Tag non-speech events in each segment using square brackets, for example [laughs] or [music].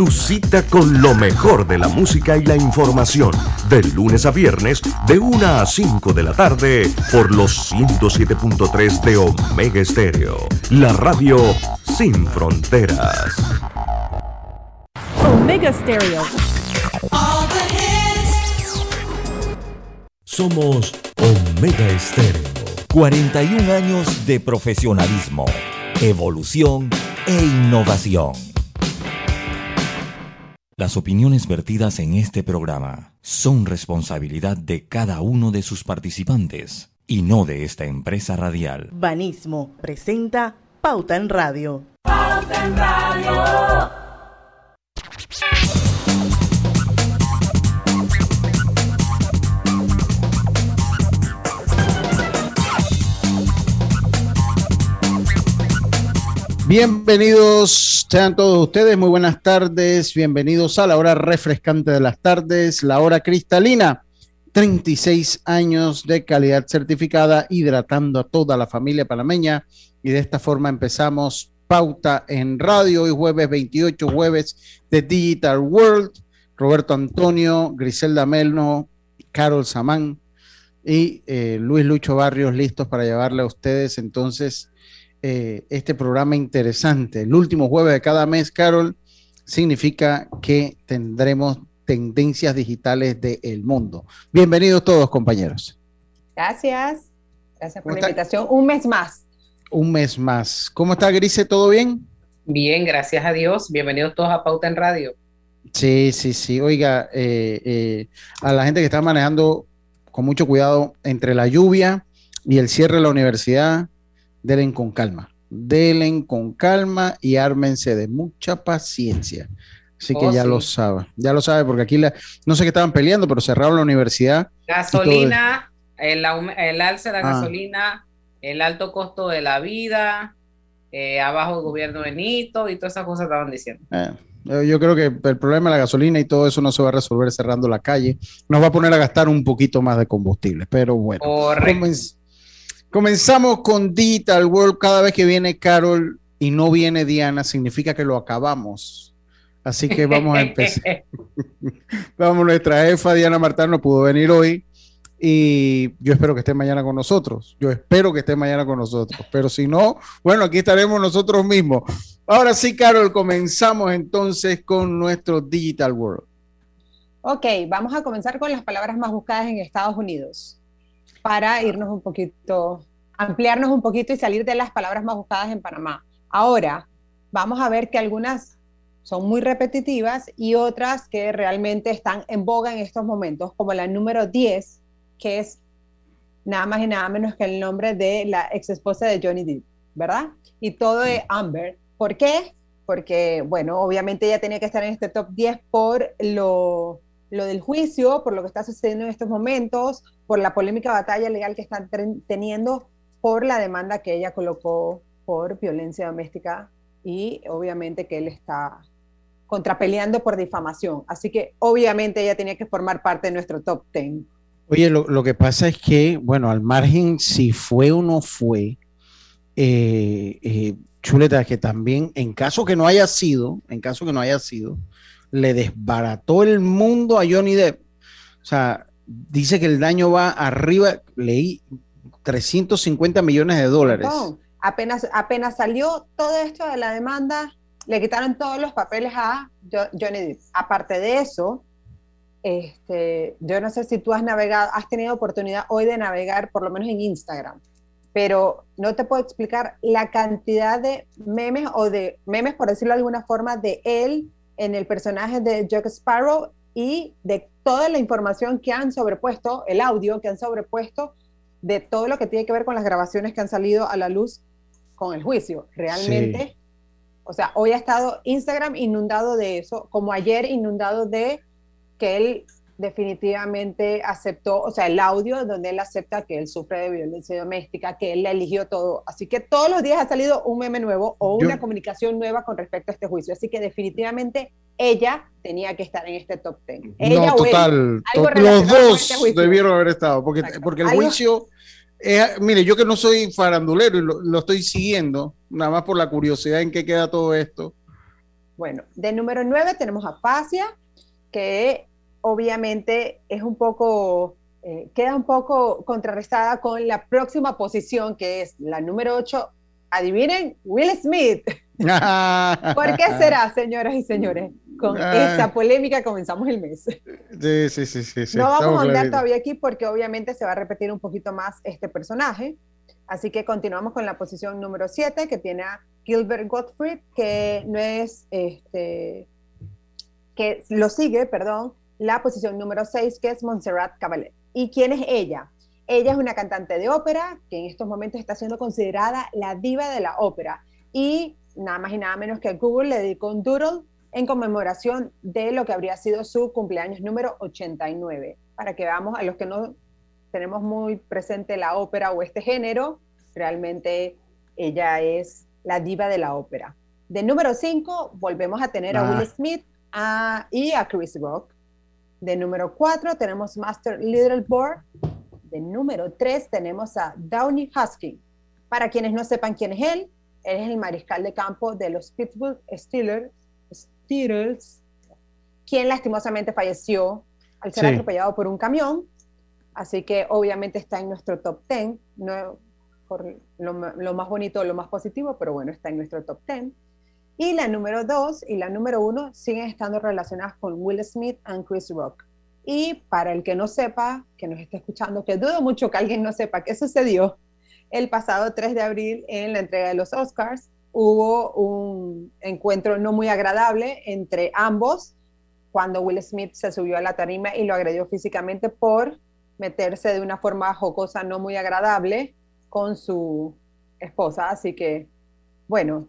tu cita con lo mejor de la música y la información, de lunes a viernes, de 1 a 5 de la tarde, por los 107.3 de Omega Estéreo, la radio sin fronteras. Omega Stereo. Somos Omega Estéreo. 41 años de profesionalismo, evolución e innovación. Las opiniones vertidas en este programa son responsabilidad de cada uno de sus participantes y no de esta empresa radial. Banismo presenta Pauta en Radio. Pauta en Radio. Bienvenidos sean todos ustedes, muy buenas tardes, bienvenidos a la hora refrescante de las tardes, la hora cristalina, 36 años de calidad certificada, hidratando a toda la familia panameña y de esta forma empezamos pauta en radio, hoy jueves 28, jueves de Digital World, Roberto Antonio, Griselda Melno, Carol Samán y eh, Luis Lucho Barrios listos para llevarle a ustedes entonces eh, este programa interesante. El último jueves de cada mes, Carol, significa que tendremos tendencias digitales del mundo. Bienvenidos todos, compañeros. Gracias. Gracias por la invitación. Un mes más. Un mes más. ¿Cómo está, Grise? ¿Todo bien? Bien, gracias a Dios. Bienvenidos todos a Pauta en Radio. Sí, sí, sí. Oiga, eh, eh, a la gente que está manejando con mucho cuidado entre la lluvia y el cierre de la universidad, delen con calma, delen con calma y ármense de mucha paciencia. Así que Oh, ya sí. lo sabe, ya lo sabe, porque aquí la, no sé qué estaban peleando, pero cerraron la universidad. Gasolina, el, el alza de la Ah. gasolina, el alto costo de la vida, eh, abajo el gobierno de Nito y todas esas cosas estaban diciendo. Eh, yo, yo creo que el problema de la gasolina y todo eso no se va a resolver cerrando la calle. Nos va a poner a gastar un poquito más de combustible, pero bueno. Correcto. Comenz- comenzamos con Digital World. Cada vez que viene Carol y no viene Diana, significa que lo acabamos. Así que vamos a empezar. [laughs] Vamos, nuestra jefa Diana Martán no pudo venir hoy y yo espero que esté mañana con nosotros. Yo espero que esté mañana con nosotros, pero si no, bueno, aquí estaremos nosotros mismos. Ahora sí, Carol, comenzamos entonces con nuestro Digital World. Ok, vamos a comenzar con las palabras más buscadas en Estados Unidos para irnos un poquito, ampliarnos un poquito y salir de las palabras más buscadas en Panamá. Ahora, vamos a ver que algunas son muy repetitivas y otras que realmente están en boga en estos momentos, como la número 10, que es nada más y nada menos que el nombre de la ex esposa de Johnny Depp, ¿verdad? Y todo de Amber. ¿Por qué? Porque, bueno, obviamente ella tenía que estar en este top 10 por lo, lo del juicio, por lo que está sucediendo en estos momentos, por la polémica batalla legal que están teniendo, por la demanda que ella colocó por violencia doméstica y obviamente que él está contrapeleando por difamación. Así que obviamente ella tenía que formar parte de nuestro top 10. Oye, lo, lo que pasa es que, bueno, al margen si fue o no fue, eh, eh, Chuleta, que también, en caso que no haya sido, en caso que no haya sido, le desbarató el mundo a Johnny Depp. O sea, dice que el daño va arriba, leí 350 millones de dólares. No, apenas, apenas salió todo esto de la demanda, le quitaron todos los papeles a Jo- Johnny Depp. Aparte de eso, este, yo no sé si tú has navegado, has tenido oportunidad hoy de navegar, por lo menos en Instagram, pero no te puedo explicar la cantidad de memes o de memes, por decirlo de alguna forma, de él en el personaje de Jack Sparrow y de toda la información que han sobrepuesto, el audio que han sobrepuesto de todo lo que tiene que ver con las grabaciones que han salido a la luz con el juicio. Realmente, o sea, hoy ha estado Instagram inundado de eso, como ayer inundado de que él definitivamente aceptó, o sea, el audio donde él acepta que él sufre de violencia doméstica, que él la eligió todo. Así que todos los días ha salido un meme nuevo o Yo- una comunicación nueva con respecto a este juicio. Así que definitivamente ella tenía que estar en este top 10. Ella no, o él. total. Algo to- los con dos este debieron haber estado, porque, Exacto. porque el Algo- juicio, es- mire, yo que no soy farandulero y lo, lo estoy siguiendo, nada más por la curiosidad en qué queda todo esto. Bueno, de número 9 tenemos a Fasia, que obviamente es un poco, eh, queda un poco contrarrestada con la próxima posición, que es la número 8. Adivinen, Will Smith. [laughs] ¿Por qué será, señoras y señores? Con Ah. esta polémica comenzamos el mes. Sí, sí, sí, sí. sí, no vamos a claritos. todavía aquí porque obviamente se va a repetir un poquito más este personaje. Así que continuamos con la posición número 7 que tiene a Gilbert Gottfried, que no es, este, que lo sigue, perdón, la posición número 6 que es Montserrat Caballé. ¿Y quién es ella? Ella es una cantante de ópera que en estos momentos está siendo considerada la diva de la ópera y nada más y nada menos que Google le dedicó un doodle en conmemoración de lo que habría sido su cumpleaños número 89. Para que veamos a los que no tenemos muy presente la ópera o este género, realmente ella es la diva de la ópera. De número 5 volvemos a tener a Ah. Will Smith a- y a Chris Rock. De número 4 tenemos Master Littleboard. De número 3 tenemos a Downey Husky. Para quienes no sepan quién es él, él es el mariscal de campo de los Pittsburgh Steelers, Steelers quien lastimosamente falleció al ser Sí. atropellado por un camión. Así que obviamente está en nuestro top 10, no por lo, lo más bonito, lo más positivo, pero bueno, está en nuestro top 10. Y la número 2 y la número 1 siguen estando relacionadas con Will Smith y Chris Rock. Y para el que no sepa, que nos esté escuchando, que dudo mucho que alguien no sepa qué sucedió, el pasado 3 de abril en la entrega de los Oscars hubo un encuentro no muy agradable entre ambos cuando Will Smith se subió a la tarima y lo agredió físicamente por meterse de una forma jocosa no muy agradable con su esposa. Así que, bueno,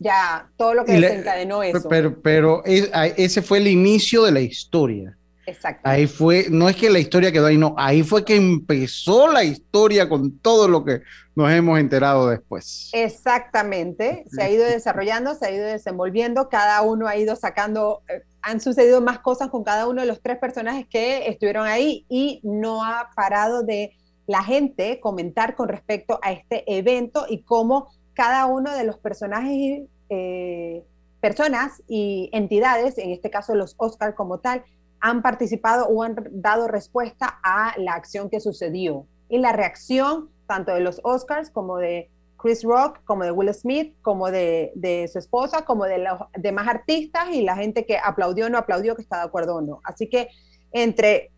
ya todo lo que le- desencadenó eso. Pero, pero es- ese fue el inicio de la historia. Exacto. Ahí fue, no es que la historia quedó ahí, no, ahí fue que empezó la historia con todo lo que nos hemos enterado después. Exactamente, se ha ido desarrollando, se ha ido desenvolviendo, cada uno ha ido sacando, eh, han sucedido más cosas con cada uno de los tres personajes que estuvieron ahí y no ha parado de la gente comentar con respecto a este evento y cómo cada uno de los personajes, eh, personas y entidades, en este caso los Oscar como tal, han participado o han dado respuesta a la acción que sucedió. Y la reacción tanto de los Oscars como de Chris Rock, como de Will Smith, como de, de su esposa, como de los demás artistas y la gente que aplaudió o no aplaudió, que está de acuerdo o no. Así que entre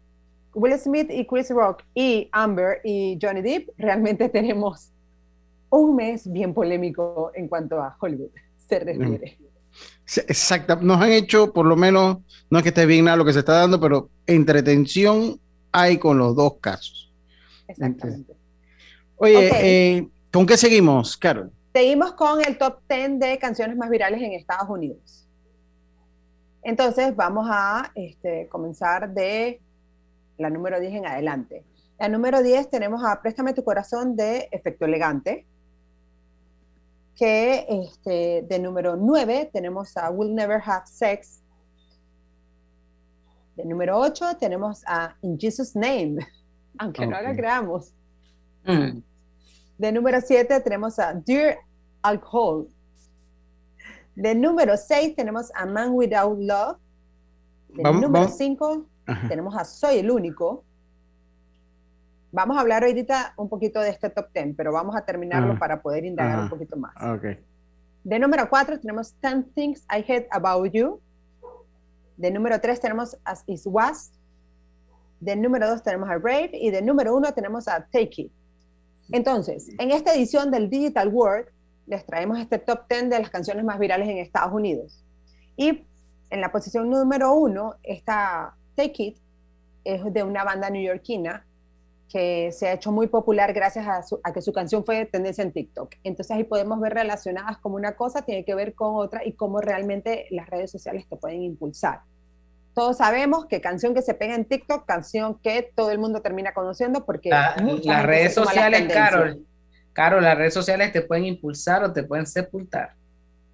Will Smith y Chris Rock y Amber y Johnny Depp, realmente [laughs] tenemos un mes bien polémico en cuanto a Hollywood se refiere. Sí, Exacto, nos han hecho, por lo menos, no es que esté bien nada lo que se está dando, pero entretención hay con los dos casos. Exactamente. Oye, eh, ¿con qué seguimos, Carol? Seguimos con el top 10 de canciones más virales en Estados Unidos. Entonces vamos a este, comenzar de la número 10 en adelante. La número 10 tenemos a Préstame tu corazón de Efecto Elegante. Que este, de número 9 tenemos a Will Never Have Sex. De número 8 tenemos a In Jesus Name, [laughs] aunque no lo Ok. creamos. Mm. De número 7 tenemos a Dear Alcohol. De número 6 tenemos a Man Without Love. De Vamos- número vamos- 5 Ajá. tenemos a Soy el Único. Vamos a hablar ahorita un poquito de este top 10, pero vamos a terminarlo Ah. para poder indagar Ajá. un poquito más. Ok. De número 4 tenemos 10 Things I Hate About You. De número 3 tenemos As Is Was. De número 2 tenemos a Rave. Y de número 1 tenemos a Take It. Entonces, en esta edición del Digital World, les traemos este top 10 de las canciones más virales en Estados Unidos. Y en la posición número 1 está Take It, es de una banda neoyorquina que se ha hecho muy popular gracias a, su- a que su canción fue tendencia en TikTok. Entonces ahí podemos ver relacionadas como una cosa tiene que ver con otra y cómo realmente las redes sociales te pueden impulsar. Todos sabemos que canción que se pega en TikTok, canción que todo el mundo termina conociendo porque La- las redes las sociales. Carol, Carol, las redes sociales te pueden impulsar o te pueden sepultar.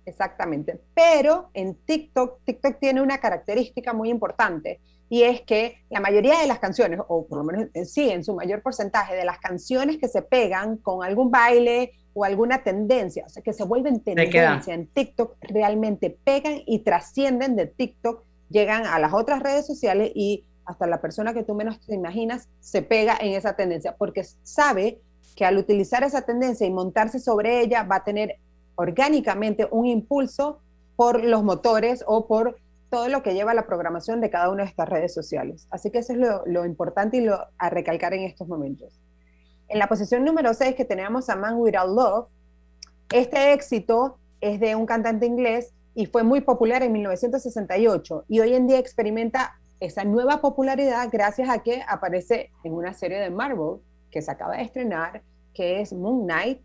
Exactamente. Pero en TikTok, TikTok tiene una característica muy importante y es que la mayoría de las canciones, o por lo menos en sí, en su mayor porcentaje de las canciones que se pegan con algún baile o alguna tendencia, o sea, que se vuelven tendencia en TikTok, realmente pegan y trascienden de TikTok, llegan a las otras redes sociales y hasta la persona que tú menos te imaginas se pega en esa tendencia, porque sabe que al utilizar esa tendencia y montarse sobre ella va a tener orgánicamente un impulso por los motores o por todo lo que lleva la programación de cada una de estas redes sociales. Así que eso es lo, importante y lo a recalcar en estos momentos. En la posición número 6 que tenemos a Man Without Love, este éxito es de un cantante inglés y fue muy popular en 1968 y hoy en día experimenta esa nueva popularidad gracias a que aparece en una serie de Marvel que se acaba de estrenar, que es Moon Knight.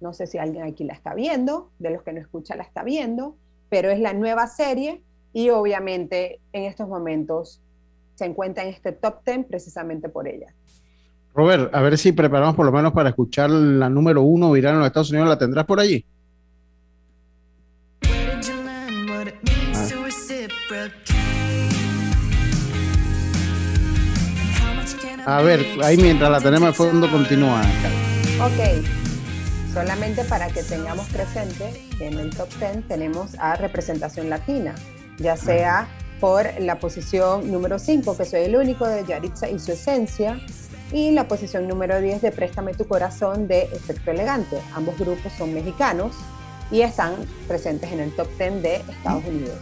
No sé si alguien aquí la está viendo, de los que no escucha la está viendo, pero es la nueva serie y obviamente en estos momentos se encuentra en este top 10 precisamente por ella. Robert, a ver si preparamos por lo menos para escuchar la número uno viral en los Estados Unidos. ¿La tendrás por allí? A ver, ahí mientras la tenemos de fondo continúa. Ok, solamente para que tengamos presente que en el top 10 tenemos a representación latina, ya sea por la posición número 5, que soy el único de Yaritza y su esencia, y la posición número 10 de Préstame tu corazón de Efecto Elegante. Ambos grupos son mexicanos y están presentes en el top 10 de Estados Unidos,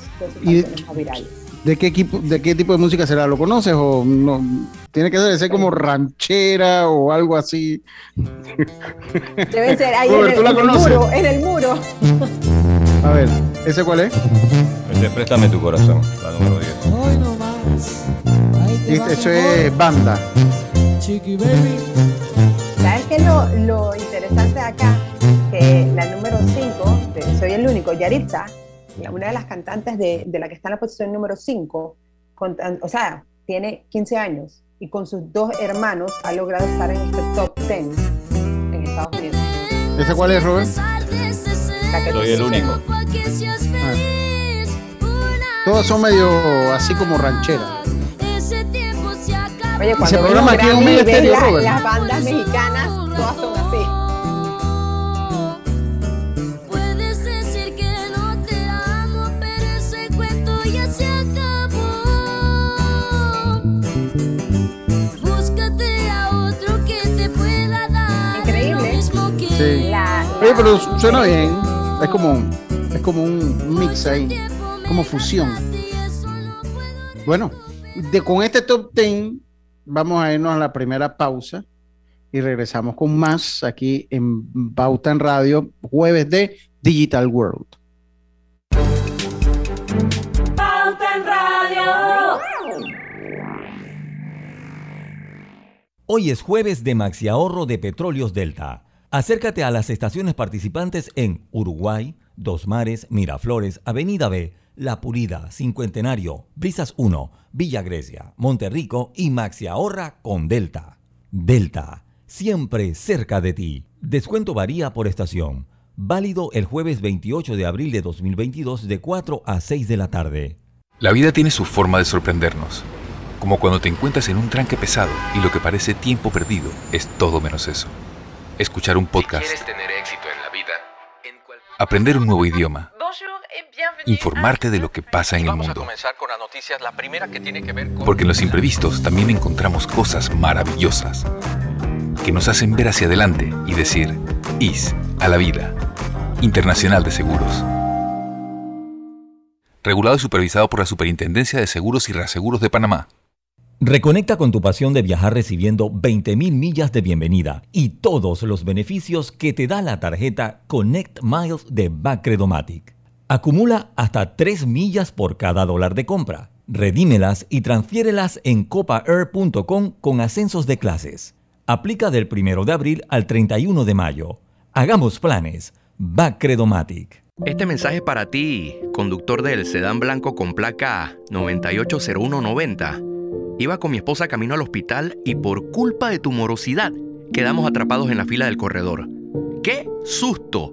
de ¿De qué, equipo, ¿De qué tipo de música será? ¿Lo conoces o no? Tiene que ser, como ranchera o algo así. Debe ser ahí [laughs] en, el, muro, en el muro. A ver, ¿ese cuál es? Ese Préstame tu corazón, la número 10. Eso es banda. ¿Sabes qué es lo, lo interesante acá? Que la número 5, soy el único, Yaritza, una de las cantantes de, de la que está en la posición número 5, o sea, tiene 15 años y con sus dos hermanos ha logrado estar en este top 10 en Estados Unidos. ¿Ese cuál es, Robert? Soy el único. Ah. Todos son medio así como rancheras. Oye, cuando programa aquí en un la, las bandas mexicanas, todas son así. Puedes decir que no te amo, pero ese cuento ya se acabó. Búscate a otro que te pueda dar. Increíble. Sí. La, Oye, pero suena bien. Es como, es como un mix ahí, como fusión. Bueno, de, con este top 10 vamos a irnos a la primera pausa y regresamos con más aquí en Pauta en Radio, jueves de Digital World. Pauta en Radio. Hoy es jueves de Maxi Ahorro de Petróleos Delta. Acércate a las estaciones participantes en Uruguay, Dos Mares, Miraflores, Avenida B, La Purida, Cincuentenario, Brisas 1, Villa Grecia, Monterrico y Maxi Ahorra con Delta. Delta, siempre cerca de ti. Descuento varía por estación. Válido el jueves 28 de abril de 2022 de 4 a 6 de la tarde. La vida tiene su forma de sorprendernos. Como cuando te encuentras en un tranque pesado y lo que parece tiempo perdido es todo menos eso. Escuchar un podcast. tener éxito en la vida, aprender un nuevo idioma informarte de lo que pasa en el mundo. Porque en los imprevistos también encontramos cosas maravillosas que nos hacen ver hacia adelante y decir, IS a la vida. Internacional de Seguros. Regulado y supervisado por la Superintendencia de Seguros y Reaseguros de Panamá. Reconecta con tu pasión de viajar recibiendo 20.000 millas de bienvenida y todos los beneficios que te da la tarjeta Connect Miles de Bacredomatic. Acumula hasta 3 millas por cada dólar de compra. Redímelas y transfiérelas en copaair.com con ascensos de clases. Aplica del 1 de abril al 31 de mayo. Hagamos planes. Bacredomatic. Este mensaje es para ti, conductor del sedán blanco con placa 980190. Iba con mi esposa camino al hospital y por culpa de tu morosidad quedamos atrapados en la fila del corredor. ¡Qué susto!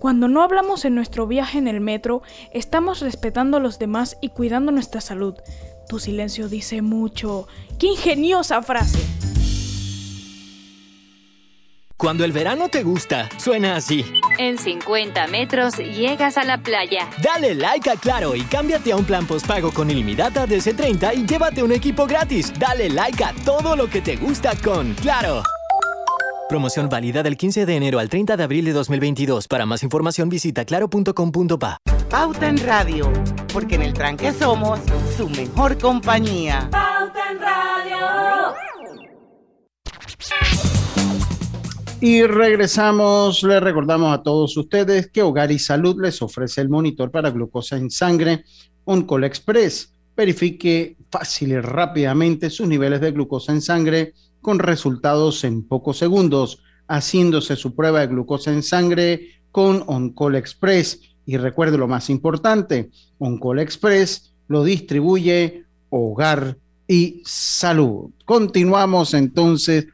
Cuando no hablamos en nuestro viaje en el metro, estamos respetando a los demás y cuidando nuestra salud. Tu silencio dice mucho. ¡Qué ingeniosa frase! Cuando el verano te gusta, suena así. En 50 metros llegas a la playa. Dale like a Claro y cámbiate a un plan postpago con ilimitada de C30 y llévate un equipo gratis. Dale like a todo lo que te gusta con Claro. Promoción válida del 15 de enero al 30 de abril de 2022. Para más información visita claro.com.pa. Pauta en Radio, porque en el tranque somos su mejor compañía. Pauta en Radio. Y regresamos, les recordamos a todos ustedes que Hogar y Salud les ofrece el monitor para glucosa en sangre Oncol Express. Verifique fácil y rápidamente sus niveles de glucosa en sangre con resultados en pocos segundos, haciéndose su prueba de glucosa en sangre con Oncol Express. Y recuerde lo más importante, Oncol Express lo distribuye Hogar y Salud. Continuamos entonces,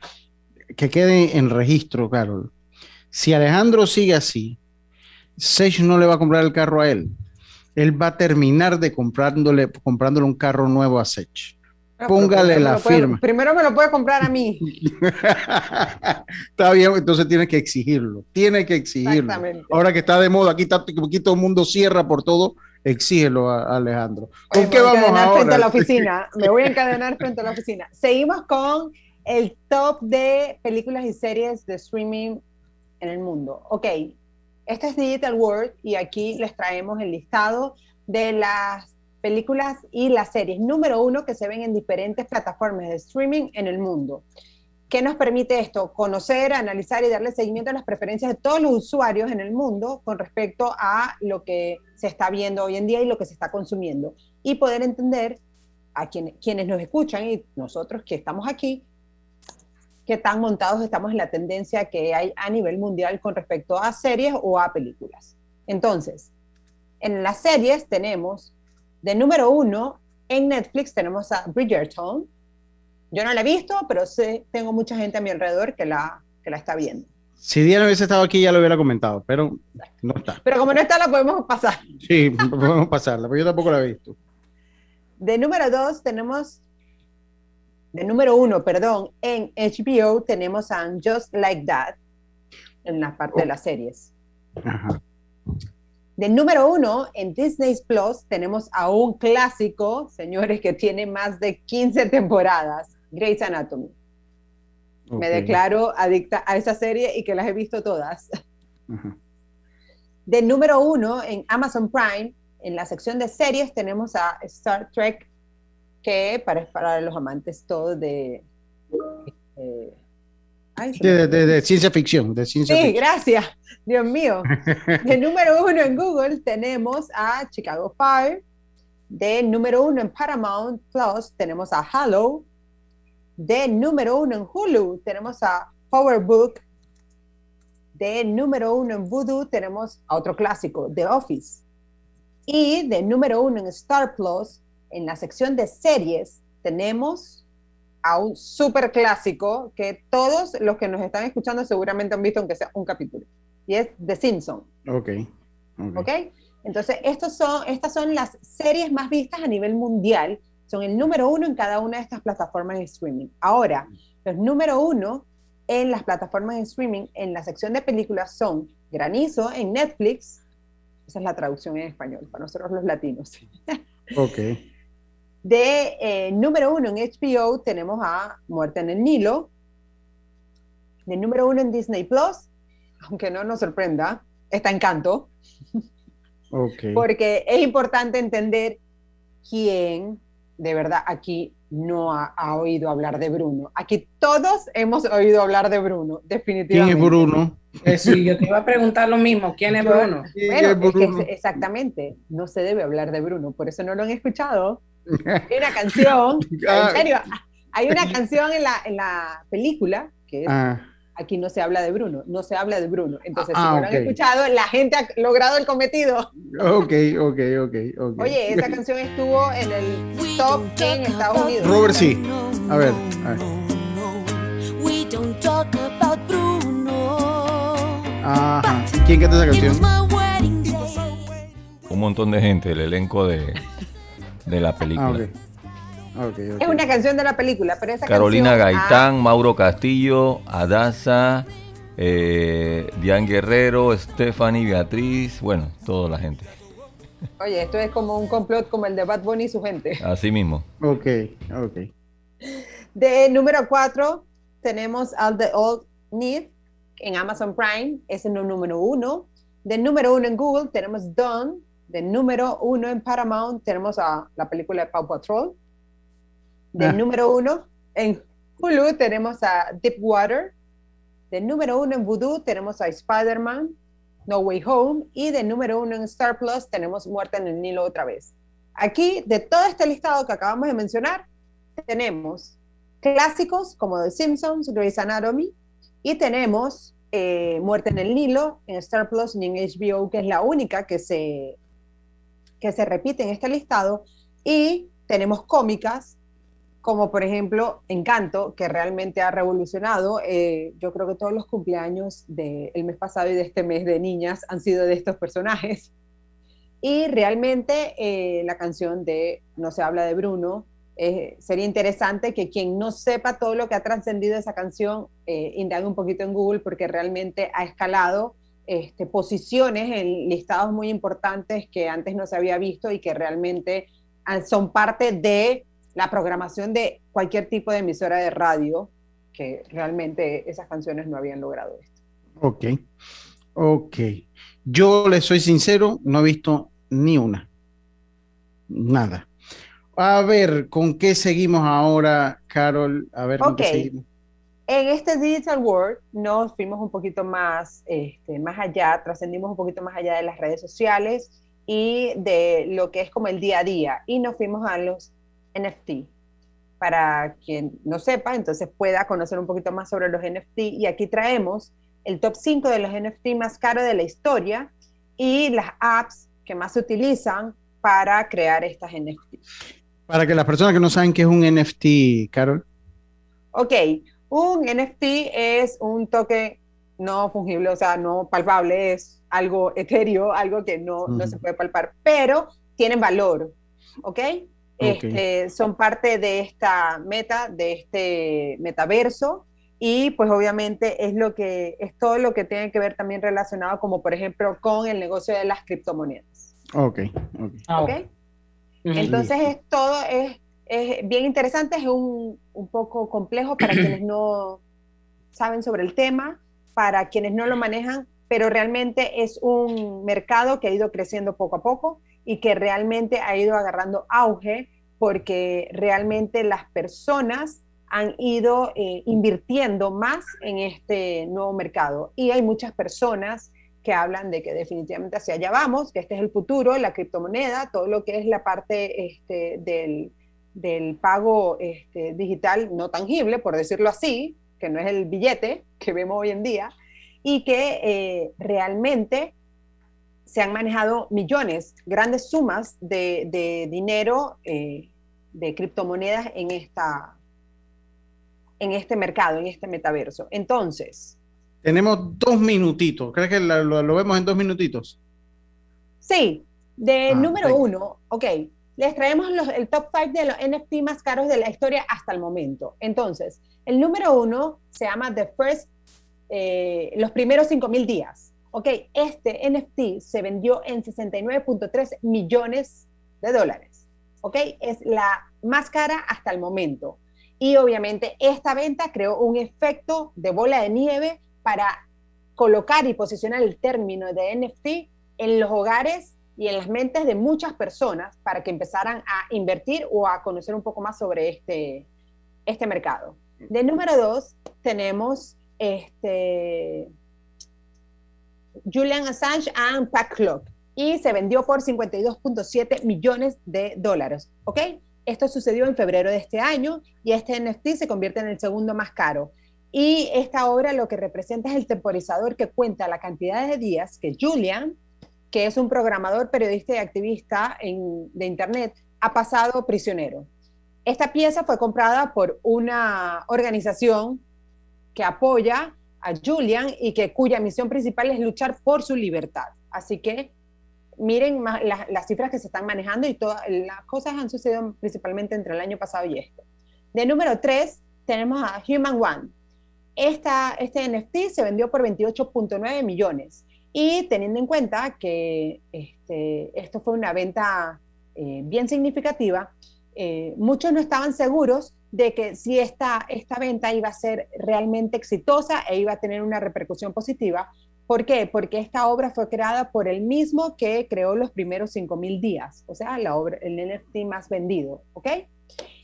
que quede en registro, Carol. Si Alejandro sigue así, Sech no le va a comprar el carro a él. Él va a terminar de comprándole, comprándole un carro nuevo a Sech. Póngale la puede, firma. primero me lo puede comprar a mí. [laughs] Está bien, entonces tiene que exigirlo. Tiene que exigirlo. Ahora que está de moda, aquí, está, aquí todo el mundo cierra por todo, exígelo a, Alejandro. ¿Con Oye, qué vamos ahora? frente a la [laughs] oficina. Me voy a encadenar frente a la oficina. Seguimos con el top de películas y series de streaming en el mundo. Ok, este es Digital World y aquí les traemos el listado de las películas y las series número uno que se ven en diferentes plataformas de streaming en el mundo. ¿Qué nos permite esto? Conocer, analizar y darle seguimiento a las preferencias de todos los usuarios en el mundo con respecto a lo que se está viendo hoy en día y lo que se está consumiendo. Y poder entender a quien- quienes nos escuchan y nosotros que estamos aquí, qué tan montados estamos en la tendencia que hay a nivel mundial con respecto a series o a películas. Entonces, en las series tenemos de número uno, en Netflix tenemos a Bridgerton. Yo no la he visto, pero sé, tengo mucha gente a mi alrededor que la, que la está viendo. Si Diana hubiese estado aquí, ya lo hubiera comentado, pero no está. Pero como no está, la podemos pasar. Sí, podemos pasarla, pero yo tampoco la he visto. De número dos tenemos, de número uno, perdón, en HBO tenemos a Just Like That, en la parte de las series. Ajá. De número uno, en Disney Plus tenemos a un clásico, señores, que tiene más de 15 temporadas, Grey's Anatomy. Me declaro adicta a esa serie y que las he visto todas. De número uno, en Amazon Prime, en la sección de series tenemos a Star Trek, que para, para los amantes todos de... eh, ay, De, de- de ciencia ficción, de ciencia Sí, ficción. gracias. Dios mío. De [laughs] número uno en Google tenemos a Chicago Fire. De número uno en Paramount Plus tenemos a Halo. De número uno en Hulu tenemos a Power Book. De número uno en Voodoo tenemos a otro clásico, The Office. Y de número uno en Star Plus, en la sección de series, tenemos a un super clásico que todos los que nos están escuchando seguramente han visto, aunque sea un capítulo. Y es The Simpsons. Ok. ok. ¿Ok? Entonces, estos son, estas son las series más vistas a nivel mundial. Son el número uno en cada una de estas plataformas de streaming. Ahora, los número uno en las plataformas de streaming, en la sección de películas, son Granizo en Netflix. Esa es la traducción en español para nosotros los latinos. Ok. De eh, número uno en HBO tenemos a Muerte en el Nilo. De número uno en Disney Plus, aunque no nos sorprenda, está Encanto, Ok. [laughs] porque es importante entender quién de verdad aquí no ha, ha oído hablar de Bruno. Aquí todos hemos oído hablar de Bruno, ¿Quién definitivamente. es Bruno? Eh, sí, yo te iba a preguntar lo mismo. ¿Quién es Bruno? Bueno, ¿Quién es es que Bruno? es- exactamente, no se debe hablar de Bruno, por eso no lo han escuchado. [laughs] Hay una canción, [laughs] Ah. en serio, hay una canción en la, en la película que es Ah, Aquí no se habla de Bruno, no se habla de Bruno. Entonces, Ah, si no lo ok. han escuchado, la gente ha logrado el cometido. ok, ok, ok, ok. Oye, esa canción estuvo en el top en Estados Unidos. Robert, sí. A ver, a ver. Ajá. ¿Quién canta esa canción? Un montón de gente, el elenco de, de la película. Ah, ok. Es una canción de la película, pero esa Carolina canción. Gaitán, Mauro Castillo, Adasa, eh, Diane Guerrero, Stephanie, Beatriz, bueno, toda la gente. ah, oye, esto es como un complot como el de Bad Bunny y su gente. Así mismo. Ok, ok. De número 4 tenemos All the Old Need en Amazon Prime, es el número uno. De número uno en Google tenemos Dawn. De número uno en Paramount tenemos a la película de Paw Patrol. De Ah. número uno en Hulu tenemos a Deep Water. De número uno en Voodoo tenemos a Spider-Man, No Way Home. Y de número uno en Star Plus tenemos Muerte en el Nilo otra vez. Aquí, de todo este listado que acabamos de mencionar, tenemos clásicos como The Simpsons, Grey's Anatomy, y tenemos eh, Muerte en el Nilo en Star Plus y en HBO, que es la única que se, que se repite en este listado, y tenemos cómicas como por ejemplo Encanto, que realmente ha revolucionado. eh, yo creo que todos los cumpleaños del mes pasado y de este mes de niñas han sido de estos personajes. Y realmente eh, la canción de No se habla de Bruno, eh, sería interesante que quien no sepa todo lo que ha trascendido esa canción, eh, indague un poquito en Google porque realmente ha escalado este, posiciones en listados muy importantes que antes no se había visto y que realmente ah, son parte de la programación de cualquier tipo de emisora de radio, que realmente esas canciones no habían logrado esto. Ok. Ok. Yo le soy sincero, no he visto ni una. Nada. A ver, ¿con qué seguimos ahora, Carol? A ver, ¿con qué seguimos? En este Digital World nos fuimos un poquito más, este, más allá, trascendimos un poquito más allá de las redes sociales y de lo que es como el día a día y nos fuimos a los NFT. Para quien no sepa, entonces pueda conocer un poquito más sobre los NFT y aquí traemos el top 5 de los NFT más caros de la historia y las apps que más se utilizan para crear estas NFT. Para que las personas que no saben qué es un NFT, Carol. Ok, un NFT es un token no fungible, o sea, no palpable, es algo etéreo, algo que no, no se puede palpar, pero tienen valor, ¿ok? Este, son parte de esta meta, de este metaverso, y pues obviamente es lo que es todo lo que tiene que ver también relacionado como por ejemplo con el negocio de las criptomonedas. Ok, ok. Ah, ¿Okay? Entonces es todo, es, es, bien interesante, es un, un poco complejo para [clears throat] quienes no saben sobre el tema, para quienes no lo manejan, pero realmente es un mercado que ha ido creciendo poco a poco y que realmente ha ido agarrando auge porque realmente las personas han ido eh, invirtiendo más en este nuevo mercado. Y hay muchas personas que hablan de que definitivamente hacia allá vamos, que este es el futuro, la criptomoneda, todo lo que es la parte este, del, del, pago este, digital no tangible, por decirlo así, que no es el billete que vemos hoy en día, y que eh, realmente se han manejado millones, grandes sumas de, de dinero eh, de criptomonedas en, esta, en este mercado, en este metaverso. Entonces. Tenemos dos minutitos. ¿Crees que lo, lo, vemos en dos minutitos? Sí. De ah, número uno, ok. Les traemos los, el top five de los NFT más caros de la historia hasta el momento. Entonces, el número uno se llama The First, eh, los primeros 5.000 días. Ok, este NFT se vendió en 69.3 millones de dólares. Ok, es la más cara hasta el momento. Y obviamente esta venta creó un efecto de bola de nieve para colocar y posicionar el término de NFT en los hogares y en las mentes de muchas personas para que empezaran a invertir o a conocer un poco más sobre este, este mercado. De número dos, tenemos este, Julian Assange and Pack Clock y se vendió por 52.7 millones de dólares. ¿Ok? Esto sucedió en febrero de este año y este NFT se convierte en el segundo más caro. Y esta obra lo que representa es el temporizador que cuenta la cantidad de días que Julian, que es un programador, periodista y activista de Internet, ha pasado prisionero. Esta pieza fue comprada por una organización que apoya a Julian y que cuya misión principal es luchar por su libertad. Así que miren las, cifras que se están manejando y todas las cosas han sucedido principalmente entre el año pasado y este. De número 3 tenemos a Human One. Esta, este NFT se vendió por 28.9 millones y teniendo en cuenta que este, esto fue una venta eh, bien significativa, eh, muchos no estaban seguros de que si esta, esta venta iba a ser realmente exitosa e iba a tener una repercusión positiva, ¿Por qué? Porque esta obra fue creada por el mismo que creó los primeros 5.000 días, o sea, la obra, el NFT más vendido, ¿ok?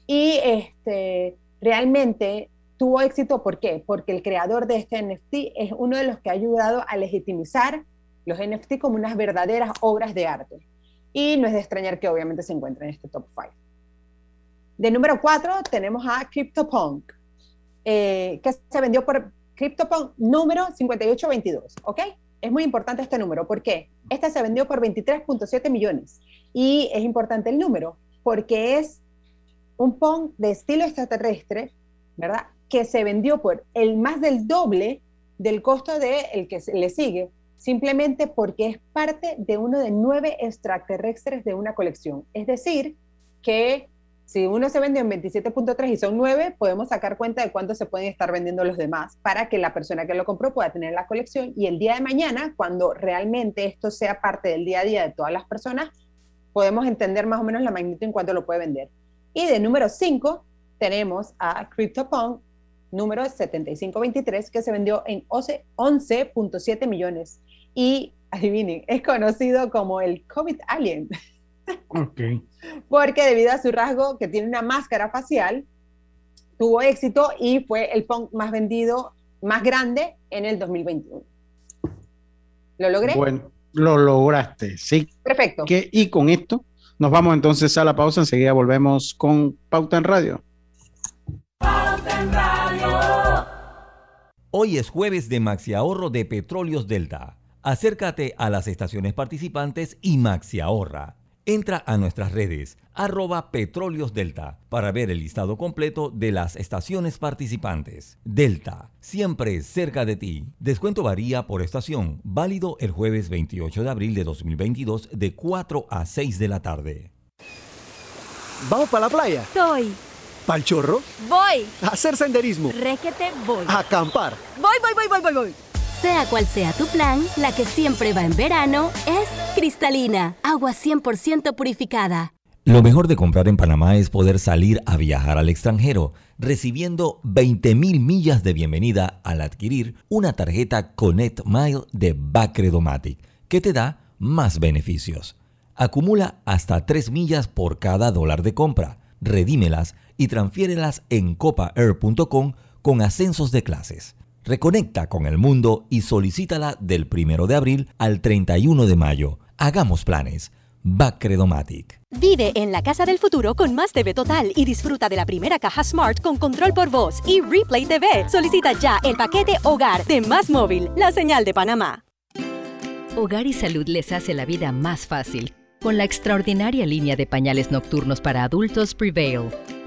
Y este, realmente tuvo éxito, ¿por qué? Porque el creador de este NFT es uno de los que ha ayudado a legitimizar los NFT como unas verdaderas obras de arte. Y no es de extrañar que obviamente se encuentre en este top 5. De número 4 tenemos a CryptoPunk, eh, que se vendió por CryptoPunk número 5822, ¿ok? Es muy importante este número. ¿Por qué? Este se vendió por 23.7 millones. Y es importante el número porque es un Pong de estilo extraterrestre, ¿verdad? Que se vendió por el más del doble del costo del el que le sigue, simplemente porque es parte de uno de nueve extraterrestres de una colección. Es decir, que si uno se vendió en 27.3 y son 9, podemos sacar cuenta de cuánto se pueden estar vendiendo los demás para que la persona que lo compró pueda tener la colección y el día de mañana, cuando realmente esto sea parte del día a día de todas las personas, podemos entender más o menos la magnitud en cuánto lo puede vender. Y de número 5 tenemos a CryptoPunk número 7523 que se vendió en 11.7 millones y adivinen, es conocido como el COVID Alien. Ok. Porque debido a su rasgo, que tiene una máscara facial, tuvo éxito y fue el punk más vendido, más grande en el 2021. ¿Lo logré? Bueno, lo lograste, sí. Perfecto. y con esto nos vamos entonces a la pausa, enseguida volvemos con Pauta en Radio. Pauta en Radio. Hoy es jueves de Maxi Ahorro de Petróleos Delta. Acércate a las estaciones participantes y Maxi Ahorra Entra a nuestras redes, arroba Petróleos Delta, para ver el listado completo de las estaciones participantes. Delta, siempre cerca de ti. Descuento varía por estación, válido el jueves 28 de abril de 2022 de 4 a 6 de la tarde. ¿Vamos para la playa? Soy. ¿Pal chorro? Voy. A hacer senderismo. Requete voy. A acampar. Voy, voy, voy, voy, voy, voy. Sea cual sea tu plan, la que siempre va en verano es cristalina, agua 100% purificada. Lo mejor de comprar en Panamá es poder salir a viajar al extranjero, recibiendo 20.000 millas de bienvenida al adquirir una tarjeta Connect Mile de Bacredomatic, que te da más beneficios. Acumula hasta 3 millas por cada dólar de compra, redímelas y transfiérelas en copaair.com con ascensos de clases. Reconecta con el mundo y solicítala del 1 de abril al 31 de mayo. Hagamos planes. Bacredomatic. Vive en la casa del futuro con más TV Total y disfruta de la primera caja Smart con control por voz y Replay TV. Solicita ya el paquete Hogar de Más Móvil, la señal de Panamá. Hogar y Salud les hace la vida más fácil con la extraordinaria línea de pañales nocturnos para adultos Prevail.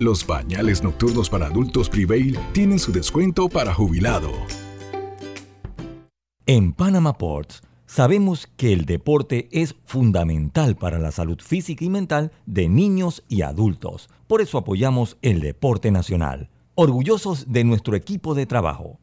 Los bañales nocturnos para adultos Prevail tienen su descuento para jubilado. En Panama Ports sabemos que el deporte es fundamental para la salud física y mental de niños y adultos. Por eso apoyamos el deporte nacional. Orgullosos de nuestro equipo de trabajo,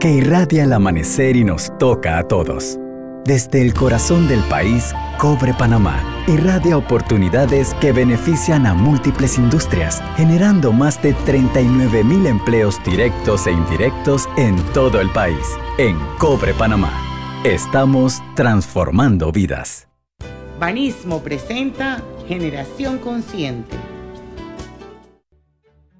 que irradia el amanecer y nos toca a todos. Desde el corazón del país, Cobre Panamá irradia oportunidades que benefician a múltiples industrias, generando más de 39 mil empleos directos e indirectos en todo el país. En Cobre Panamá, estamos transformando vidas. Banismo presenta Generación Consciente.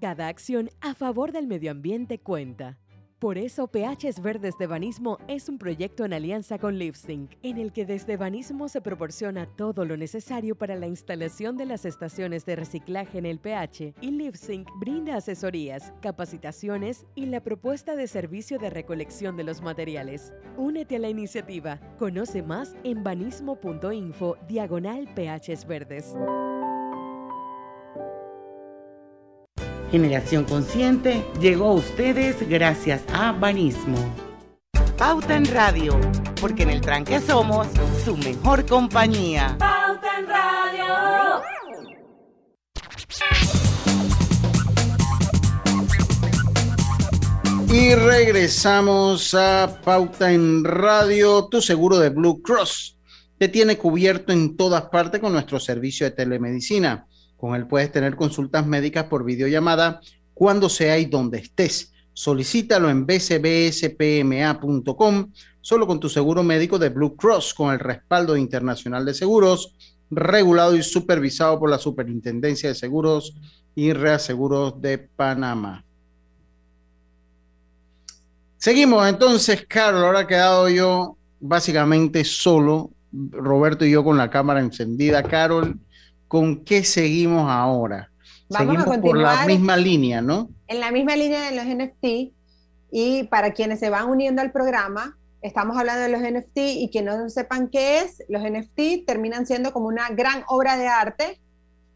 Cada acción a favor del medio ambiente cuenta. Por eso PHs Verdes de Banismo es un proyecto en alianza con LiveSync, en el que desde Banismo se proporciona todo lo necesario para la instalación de las estaciones de reciclaje en el PH y LiveSync brinda asesorías, capacitaciones y la propuesta de servicio de recolección de los materiales. Únete a la iniciativa. Conoce más en banismo.info diagonal PHs Verdes. Generación Consciente llegó a ustedes gracias a Banismo. Pauta en Radio, porque en el tranque somos su mejor compañía. Pauta en Radio. Y regresamos a Pauta en Radio, tu seguro de Blue Cross. Te tiene cubierto en todas partes con nuestro servicio de telemedicina. Con él puedes tener consultas médicas por videollamada cuando sea y donde estés. Solicítalo en bcbspma.com, solo con tu seguro médico de Blue Cross, con el respaldo internacional de seguros, regulado y supervisado por la Superintendencia de Seguros y Reaseguros de Panamá. Seguimos entonces, Carlos. Ahora he quedado yo básicamente solo, Roberto y yo con la cámara encendida. Carol, ¿con qué seguimos ahora? Vamos a seguimos por la misma línea, ¿no? En la misma línea de los NFT y para quienes se van uniendo al programa, estamos hablando de los NFT y que no sepan qué es, los NFT terminan siendo como una gran obra de arte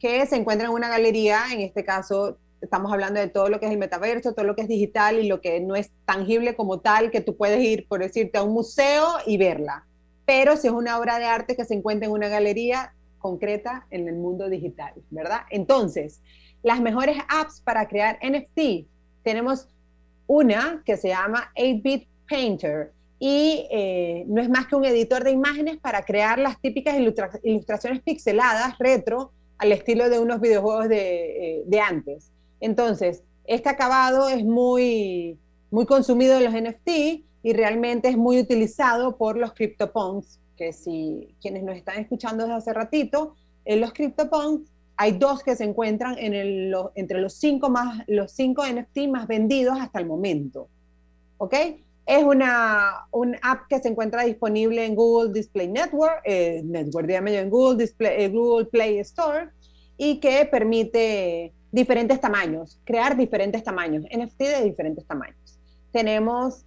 que se encuentra en una galería, en este caso estamos hablando de todo lo que es el metaverso, todo lo que es digital y lo que no es tangible como tal, que tú puedes ir, por decirte, a un museo y verla. Pero si es una obra de arte que se encuentra en una galería concreta en el mundo digital, ¿verdad? Entonces, las mejores apps para crear NFT, tenemos una que se llama 8-Bit Painter y eh, no es más que un editor de imágenes para crear las típicas ilustra- ilustraciones pixeladas, retro, al estilo de unos videojuegos de, eh, de antes. Entonces, este acabado es muy, muy consumido en los NFT y realmente es muy utilizado por los CryptoPunks, que si quienes nos están escuchando desde hace ratito, en los CryptoPunks hay dos que se encuentran en el- lo- entre los cinco, más, los cinco NFT más vendidos hasta el momento. ¿Ok? Es una un app que se encuentra disponible en Google Display Network, eh, Network, dígame yo, en Google, Display, eh, Google Play Store, y que permite diferentes tamaños, crear diferentes tamaños, NFT de diferentes tamaños. Tenemos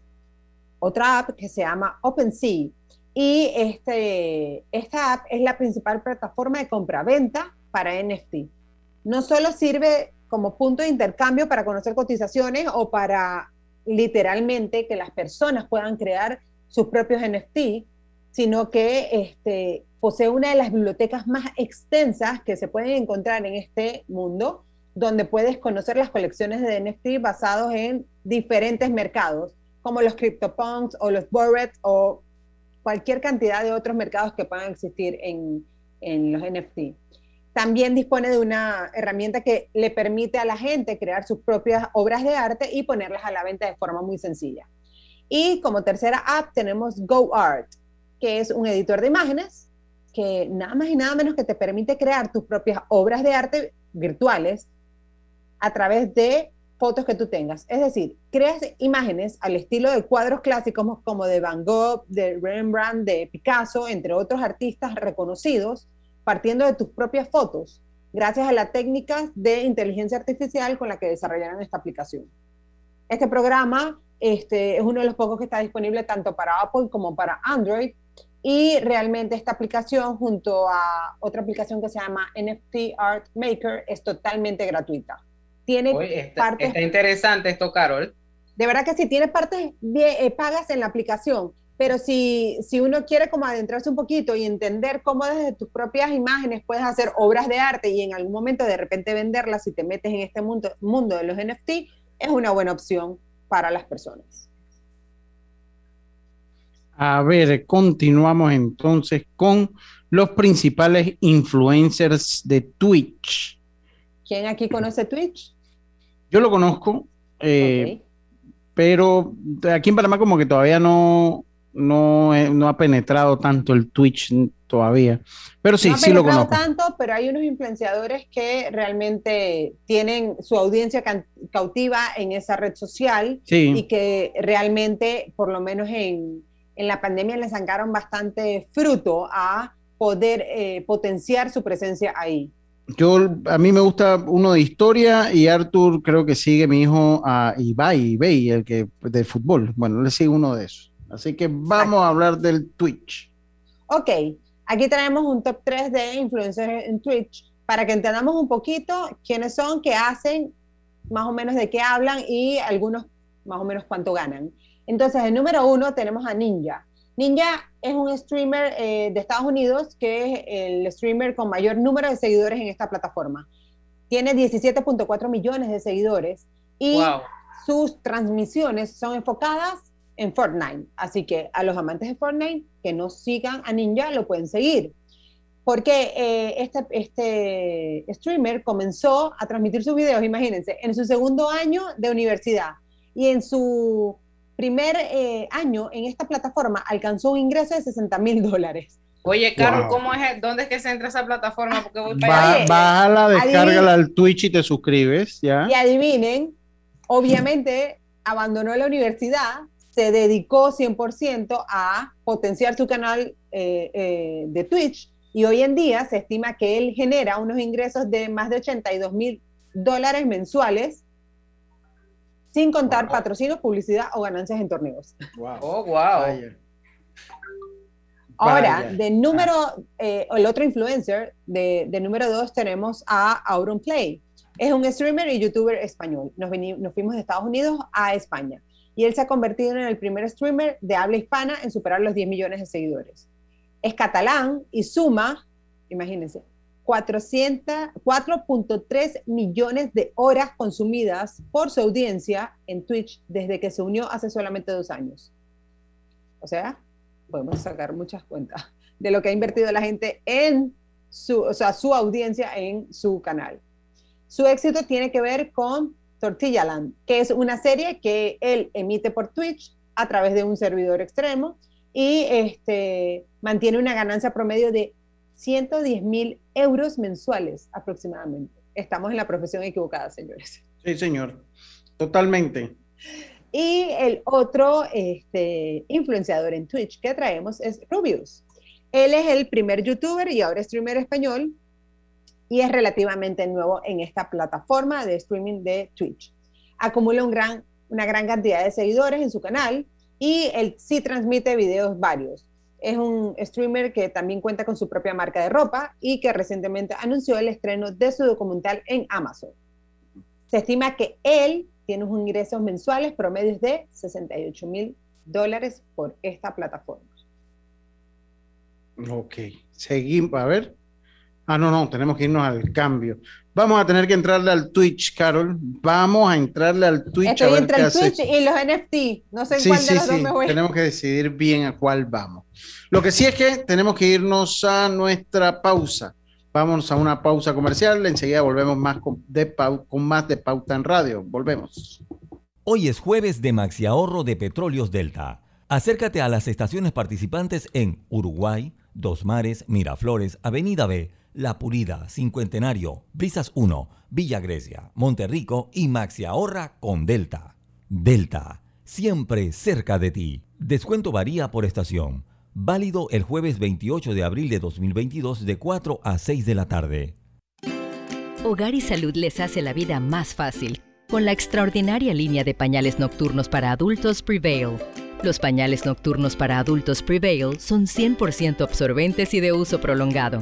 otra app que se llama OpenSea, y este, esta app es la principal plataforma de compra-venta para NFT. No solo sirve como punto de intercambio para conocer cotizaciones o para literalmente que las personas puedan crear sus propios NFT, sino que este, posee una de las bibliotecas más extensas que se pueden encontrar en este mundo, donde puedes conocer las colecciones de NFT basados en diferentes mercados, como los CryptoPunks o los Bored o cualquier cantidad de otros mercados que puedan existir en, en los NFT. También dispone de una herramienta que le permite a la gente crear sus propias obras de arte y ponerlas a la venta de forma muy sencilla. Y como tercera app tenemos GoArt, que es un editor de imágenes que nada más y nada menos que te permite crear tus propias obras de arte virtuales a través de fotos que tú tengas. Es decir, creas imágenes al estilo de cuadros clásicos como de Van Gogh, de Rembrandt, de Picasso, entre otros artistas reconocidos, partiendo de tus propias fotos, gracias a las técnicas de inteligencia artificial con la que desarrollaron esta aplicación. Este programa este, es uno de los pocos que está disponible tanto para Apple como para Android y realmente esta aplicación junto a otra aplicación que se llama NFT Art Maker es totalmente gratuita. Tiene Oye, está, partes está interesante esto, Carol. de verdad que sí, tiene partes bien, eh, pagas en la aplicación, pero si, si uno quiere como adentrarse un poquito y entender cómo desde tus propias imágenes puedes hacer obras de arte y en algún momento de repente venderlas si te metes en este mundo, mundo de los NFT, es una buena opción para las personas. A ver, continuamos entonces con los principales influencers de Twitch. ¿Quién aquí conoce Twitch? Yo lo conozco, eh, pero aquí en Panamá como que todavía no, no, no ha penetrado tanto el Twitch todavía. Pero sí, no ha sí lo conozco. tanto, pero hay unos influenciadores que realmente tienen su audiencia cautiva en esa red social Sí. y que realmente, por lo menos en, en la pandemia, le sacaron bastante fruto a poder eh, potenciar su presencia ahí. Yo, a mí me gusta uno de historia y Arthur creo que sigue mi hijo a Ibai, el que de fútbol. Bueno, le sigue uno de esos. Así que vamos a hablar del Twitch. Ok, aquí tenemos un top 3 de influencers en Twitch para que entendamos un poquito quiénes son, qué hacen, más o menos de qué hablan y algunos más o menos cuánto ganan. Entonces, el número uno tenemos a Ninja. Ninja es un streamer eh, de Estados Unidos que es el streamer con mayor número de seguidores en esta plataforma. Tiene 17.4 millones de seguidores y sus transmisiones son enfocadas en Fortnite. Así que a los amantes de Fortnite que no sigan a Ninja lo pueden seguir. Porque eh, este, este streamer comenzó a transmitir sus videos, imagínense, en su segundo año de universidad y en su primer eh, año en esta plataforma alcanzó un ingreso de 60 mil dólares. Oye, Carlos, ¿cómo es? ¿Dónde es que se entra esa plataforma? Porque voy para Bájala, descárgala al Twitch y te suscribes, ¿ya? Y adivinen, obviamente abandonó la universidad, se dedicó 100% a potenciar su canal eh, eh, de Twitch y hoy en día se estima que él genera unos ingresos de más de 82 mil dólares mensuales sin contar patrocinios, publicidad o ganancias en torneos. Oh, wow. Ahora, de número, eh, el otro influencer, de, número dos tenemos a Auron Play. Es un streamer y youtuber español. Nos, nos fuimos de Estados Unidos a España y él se ha convertido en el primer streamer de habla hispana en superar los 10 millones de seguidores. Es catalán y suma, imagínense, 4.3 millones de horas consumidas por su audiencia en Twitch desde que se unió hace solamente dos años. O sea, podemos sacar muchas cuentas de lo que ha invertido la gente en su, o sea, su audiencia en su canal. Su éxito tiene que ver con Tortilla Land, que es una serie que él emite por Twitch a través de un servidor extremo y este, mantiene una ganancia promedio de 110 mil euros mensuales aproximadamente. Estamos en la profesión equivocada, señores. Sí, señor. Totalmente. Y el otro este, influenciador en Twitch que traemos es Rubius. Él es el primer youtuber y ahora streamer español y es relativamente nuevo en esta plataforma de streaming de Twitch. Acumula un gran, una gran cantidad de seguidores en su canal y él sí transmite videos varios. Es un streamer que también cuenta con su propia marca de ropa y que recientemente anunció el estreno de su documental en Amazon. Se estima que él tiene unos ingresos mensuales promedios de 68 mil dólares por esta plataforma. Ok, seguimos, a ver. Ah, no, no, tenemos que irnos al cambio. Vamos a tener que entrarle al Twitch, Carol. Vamos a entrarle al Twitch. Estoy a ver entre el Twitch y los NFT. No sé sí, cuál sí, de los sí. dos me voy. Tenemos que decidir bien a cuál vamos. Lo que sí es que tenemos que irnos a nuestra pausa. Vamos a una pausa comercial. Enseguida volvemos más con, de con más de pauta en radio. Volvemos. Hoy es jueves de Maxi Ahorro de Petróleos Delta. Acércate a las estaciones participantes en Uruguay, Dos Mares, Miraflores, Avenida B, la Purida, Cincuentenario, Brisas 1, Villa Grecia, Monterrico y Maxi Ahorra con Delta. Delta, siempre cerca de ti. Descuento varía por estación. Válido el jueves 28 de abril de 2022 de 4 a 6 de la tarde. Hogar y Salud les hace la vida más fácil con la extraordinaria línea de pañales nocturnos para adultos Prevail. Los pañales nocturnos para adultos Prevail son 100% absorbentes y de uso prolongado.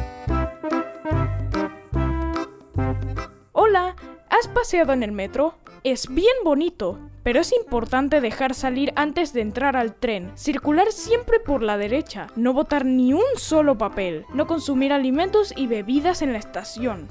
¿Has paseado en el metro? Es bien bonito, pero es importante dejar salir antes de entrar al tren, circular siempre por la derecha, no botar ni un solo papel, no consumir alimentos y bebidas en la estación.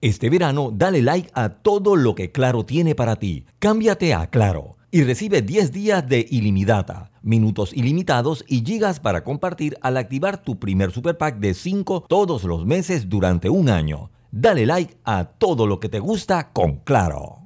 Este verano dale like a todo lo que Claro tiene para ti. Cámbiate a Claro y recibe 10 días de ilimitada, minutos ilimitados y gigas para compartir al activar tu primer super pack de 5 todos los meses durante un año. Dale like a todo lo que te gusta con Claro.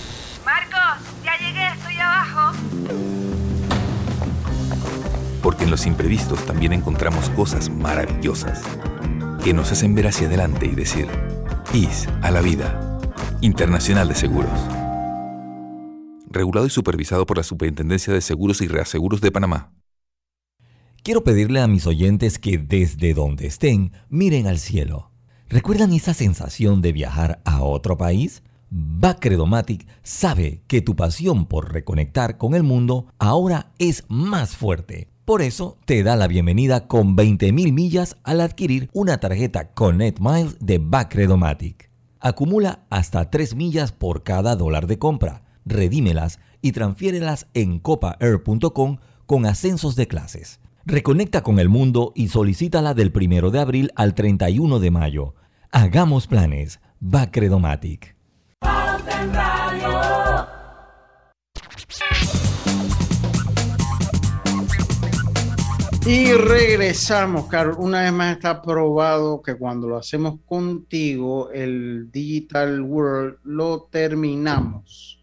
Porque en los imprevistos también encontramos cosas maravillosas que nos hacen ver hacia adelante y decir, IS a la vida. Internacional de Seguros. Regulado y supervisado por la Superintendencia de Seguros y Reaseguros de Panamá. Quiero pedirle a mis oyentes que desde donde estén miren al cielo. ¿Recuerdan esa sensación de viajar a otro país? Bacredomatic sabe que tu pasión por reconectar con el mundo ahora es más fuerte. Por eso te da la bienvenida con 20.000 millas al adquirir una tarjeta Connect Miles de Bacredomatic. Acumula hasta 3 millas por cada dólar de compra. Redímelas y transfiérelas en copaair.com con ascensos de clases. Reconecta con el mundo y solicítala del 1 de abril al 31 de mayo. Hagamos planes. Bacredomatic. Y regresamos, Carlos. Una vez más está probado que cuando lo hacemos contigo, el Digital World lo terminamos.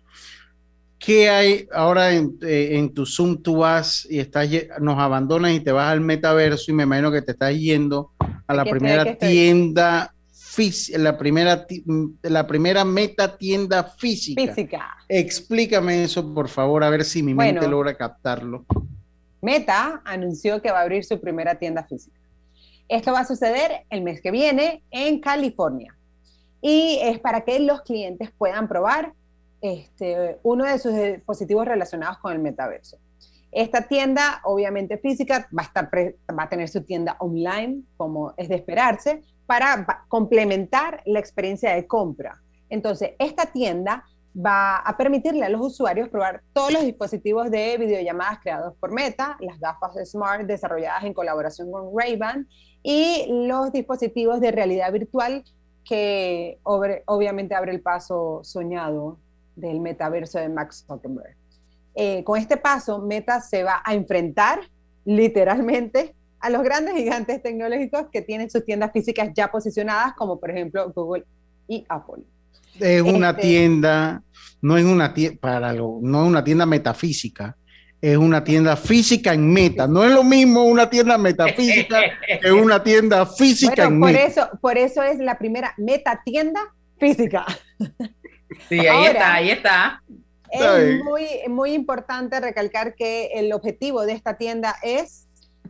¿Qué hay ahora en, eh, tu Zoom? Tú vas y estás, nos abandonas y te vas al metaverso y me imagino que te estás yendo a la primera tienda la primera, la primera meta tienda física. Física. Explícame eso, por favor, a ver si mi mente logra captarlo. Meta anunció que va a abrir su primera tienda física. Esto va a suceder el mes que viene en California. Y es para que los clientes puedan probar este, uno de sus dispositivos relacionados con el metaverso. Esta tienda, obviamente física, va a, estar va a tener su tienda online, como es de esperarse, para complementar la experiencia de compra. Entonces, esta tienda va a permitirle a los usuarios probar todos los dispositivos de videollamadas creados por Meta, las gafas de Smart desarrolladas en colaboración con Ray-Ban y los dispositivos de realidad virtual que obviamente abre el paso soñado del metaverso de Max Zuckerberg. Eh, con este paso, Meta se va a enfrentar literalmente a los grandes gigantes tecnológicos que tienen sus tiendas físicas ya posicionadas, como por ejemplo Google y Apple. Es una este, tienda, no es una tienda, para no es una tienda metafísica, es una tienda física en meta. No es lo mismo una tienda metafísica [laughs] que una tienda física en por meta. Eso, por eso es la primera meta tienda física. Sí, ahí está, ahí está. Es muy, muy importante recalcar que el objetivo de esta tienda es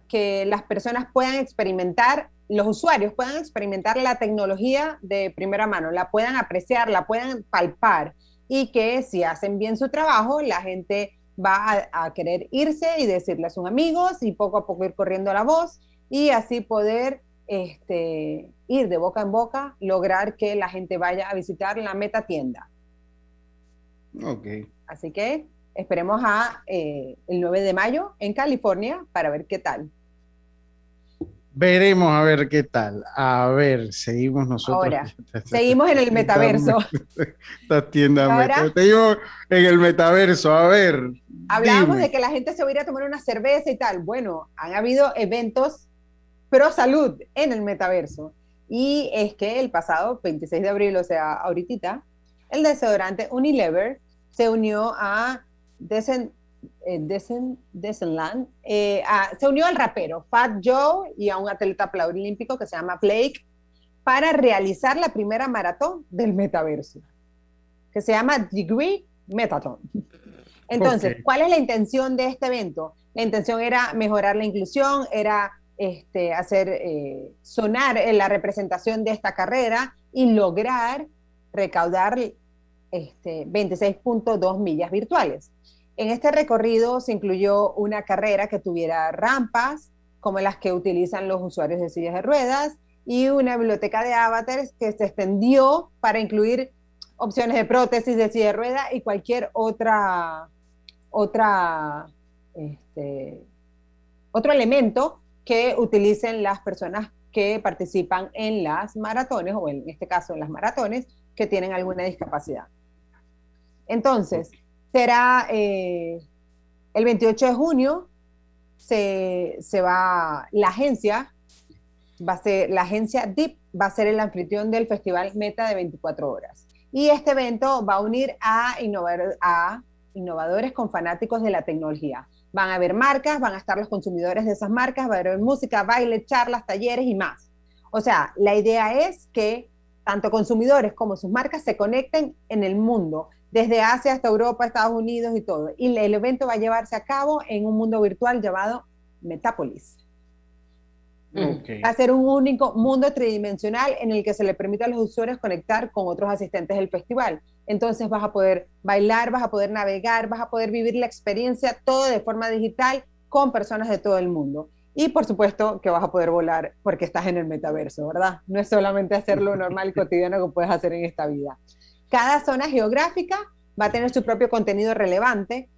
que las personas puedan experimentar, los usuarios puedan experimentar la tecnología de primera mano, la puedan apreciar, la puedan palpar y que si hacen bien su trabajo, la gente va a, querer irse y decirle a sus amigos y poco a poco ir corriendo la voz y así poder este, ir de boca en boca, lograr que la gente vaya a visitar la meta tienda. Ok. Así que esperemos a eh, el 9 de mayo en California para ver qué tal. Veremos a ver qué tal. A ver, seguimos nosotros. Ahora, seguimos en el metaverso. [laughs] Esta tienda Seguimos en el metaverso. A ver. Hablábamos de que la gente se va a ir a tomar una cerveza y tal. Bueno, han habido eventos pro salud en el metaverso. Y es que el pasado 26 de abril, o sea, ahorita, el desodorante Unilever se unió a eh, Desenland, eh, se unió al rapero Fat Joe y a un atleta paralímpico que se llama Blake para realizar la primera maratón del metaverso, que se llama Degree Metaton. Entonces, ¿cuál es la intención de este evento? La intención era mejorar la inclusión, era este, hacer eh, sonar la representación de esta carrera y lograr recaudar este, 26.2 millas virtuales. En este recorrido se incluyó una carrera que tuviera rampas, como las que utilizan los usuarios de sillas de ruedas, y una biblioteca de avatars que se extendió para incluir opciones de prótesis de silla de rueda y cualquier otra, otra, este, otro elemento que utilicen las personas que participan en las maratones, o en este caso en las maratones, que tienen alguna discapacidad. Entonces, será eh, el 28 de junio, se, se, va, la agencia, va a ser, la agencia DIP va a ser el anfitrión del Festival Meta de 24 horas. Y este evento va a unir a, a innovadores con fanáticos de la tecnología. Van a haber marcas, van a estar los consumidores de esas marcas, va a haber música, baile, charlas, talleres y más. O sea, la idea es que tanto consumidores como sus marcas se conecten en el mundo, desde Asia hasta Europa, Estados Unidos y todo. Y el evento va a llevarse a cabo en un mundo virtual llamado Metapolis. Va a ser un único mundo tridimensional en el que se le permite a los usuarios conectar con otros asistentes del festival. Entonces vas a poder bailar, vas a poder navegar, vas a poder vivir la experiencia todo de forma digital con personas de todo el mundo. Y por supuesto que vas a poder volar porque estás en el metaverso, ¿verdad? No es solamente hacer lo normal y [laughs] cotidiano que puedes hacer en esta vida. Cada zona geográfica va a tener su propio contenido relevante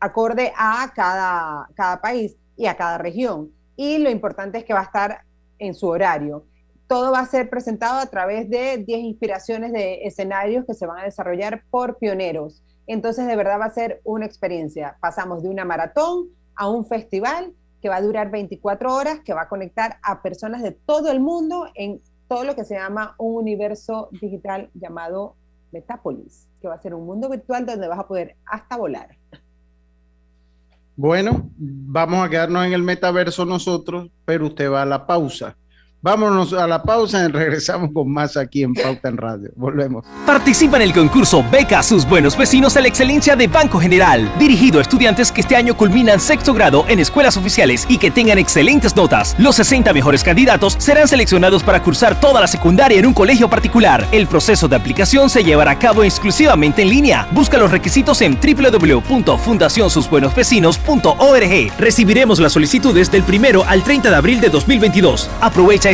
acorde a cada, cada país y a cada región. Y lo importante es que va a estar en su horario. Todo va a ser presentado a través de 10 inspiraciones de escenarios que se van a desarrollar por pioneros. Entonces, de verdad va a ser una experiencia. Pasamos de una maratón a un festival que va a durar 24 horas, que va a conectar a personas de todo el mundo en todo lo que se llama un universo digital llamado Metapolis, que va a ser un mundo virtual donde vas a poder hasta volar. Bueno, vamos a quedarnos en el metaverso nosotros, pero usted va a la pausa. Vámonos a la pausa y [laughs] regresamos con más aquí en Pauta en Radio. Volvemos. Participa en el concurso Beca a sus buenos vecinos a la excelencia de Banco General, dirigido a estudiantes que este año culminan sexto grado en escuelas oficiales y que tengan excelentes notas. Los 60 mejores candidatos serán seleccionados para cursar toda la secundaria en un colegio particular. El proceso de aplicación se llevará a cabo exclusivamente en línea. Busca los requisitos en www.fundacionsusbuenosvecinos.org. Recibiremos las solicitudes del primero al 30 de abril de 2022. Aprovecha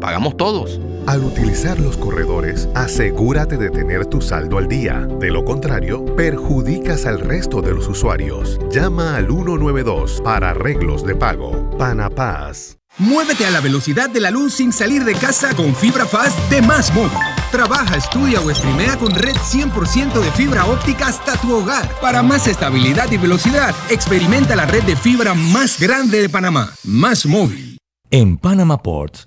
pagamos todos. Al utilizar los corredores, asegúrate de tener tu saldo al día. De lo contrario, perjudicas al resto de los usuarios. Llama al 192 para arreglos de pago. Panapaz. Muévete a la velocidad de la luz sin salir de casa con fibra fast de Más Móvil. Trabaja, estudia o streamea con red 100% de fibra óptica hasta tu hogar. Para más estabilidad y velocidad, experimenta la red de fibra más grande de Panamá. Más Móvil. En Panama Ports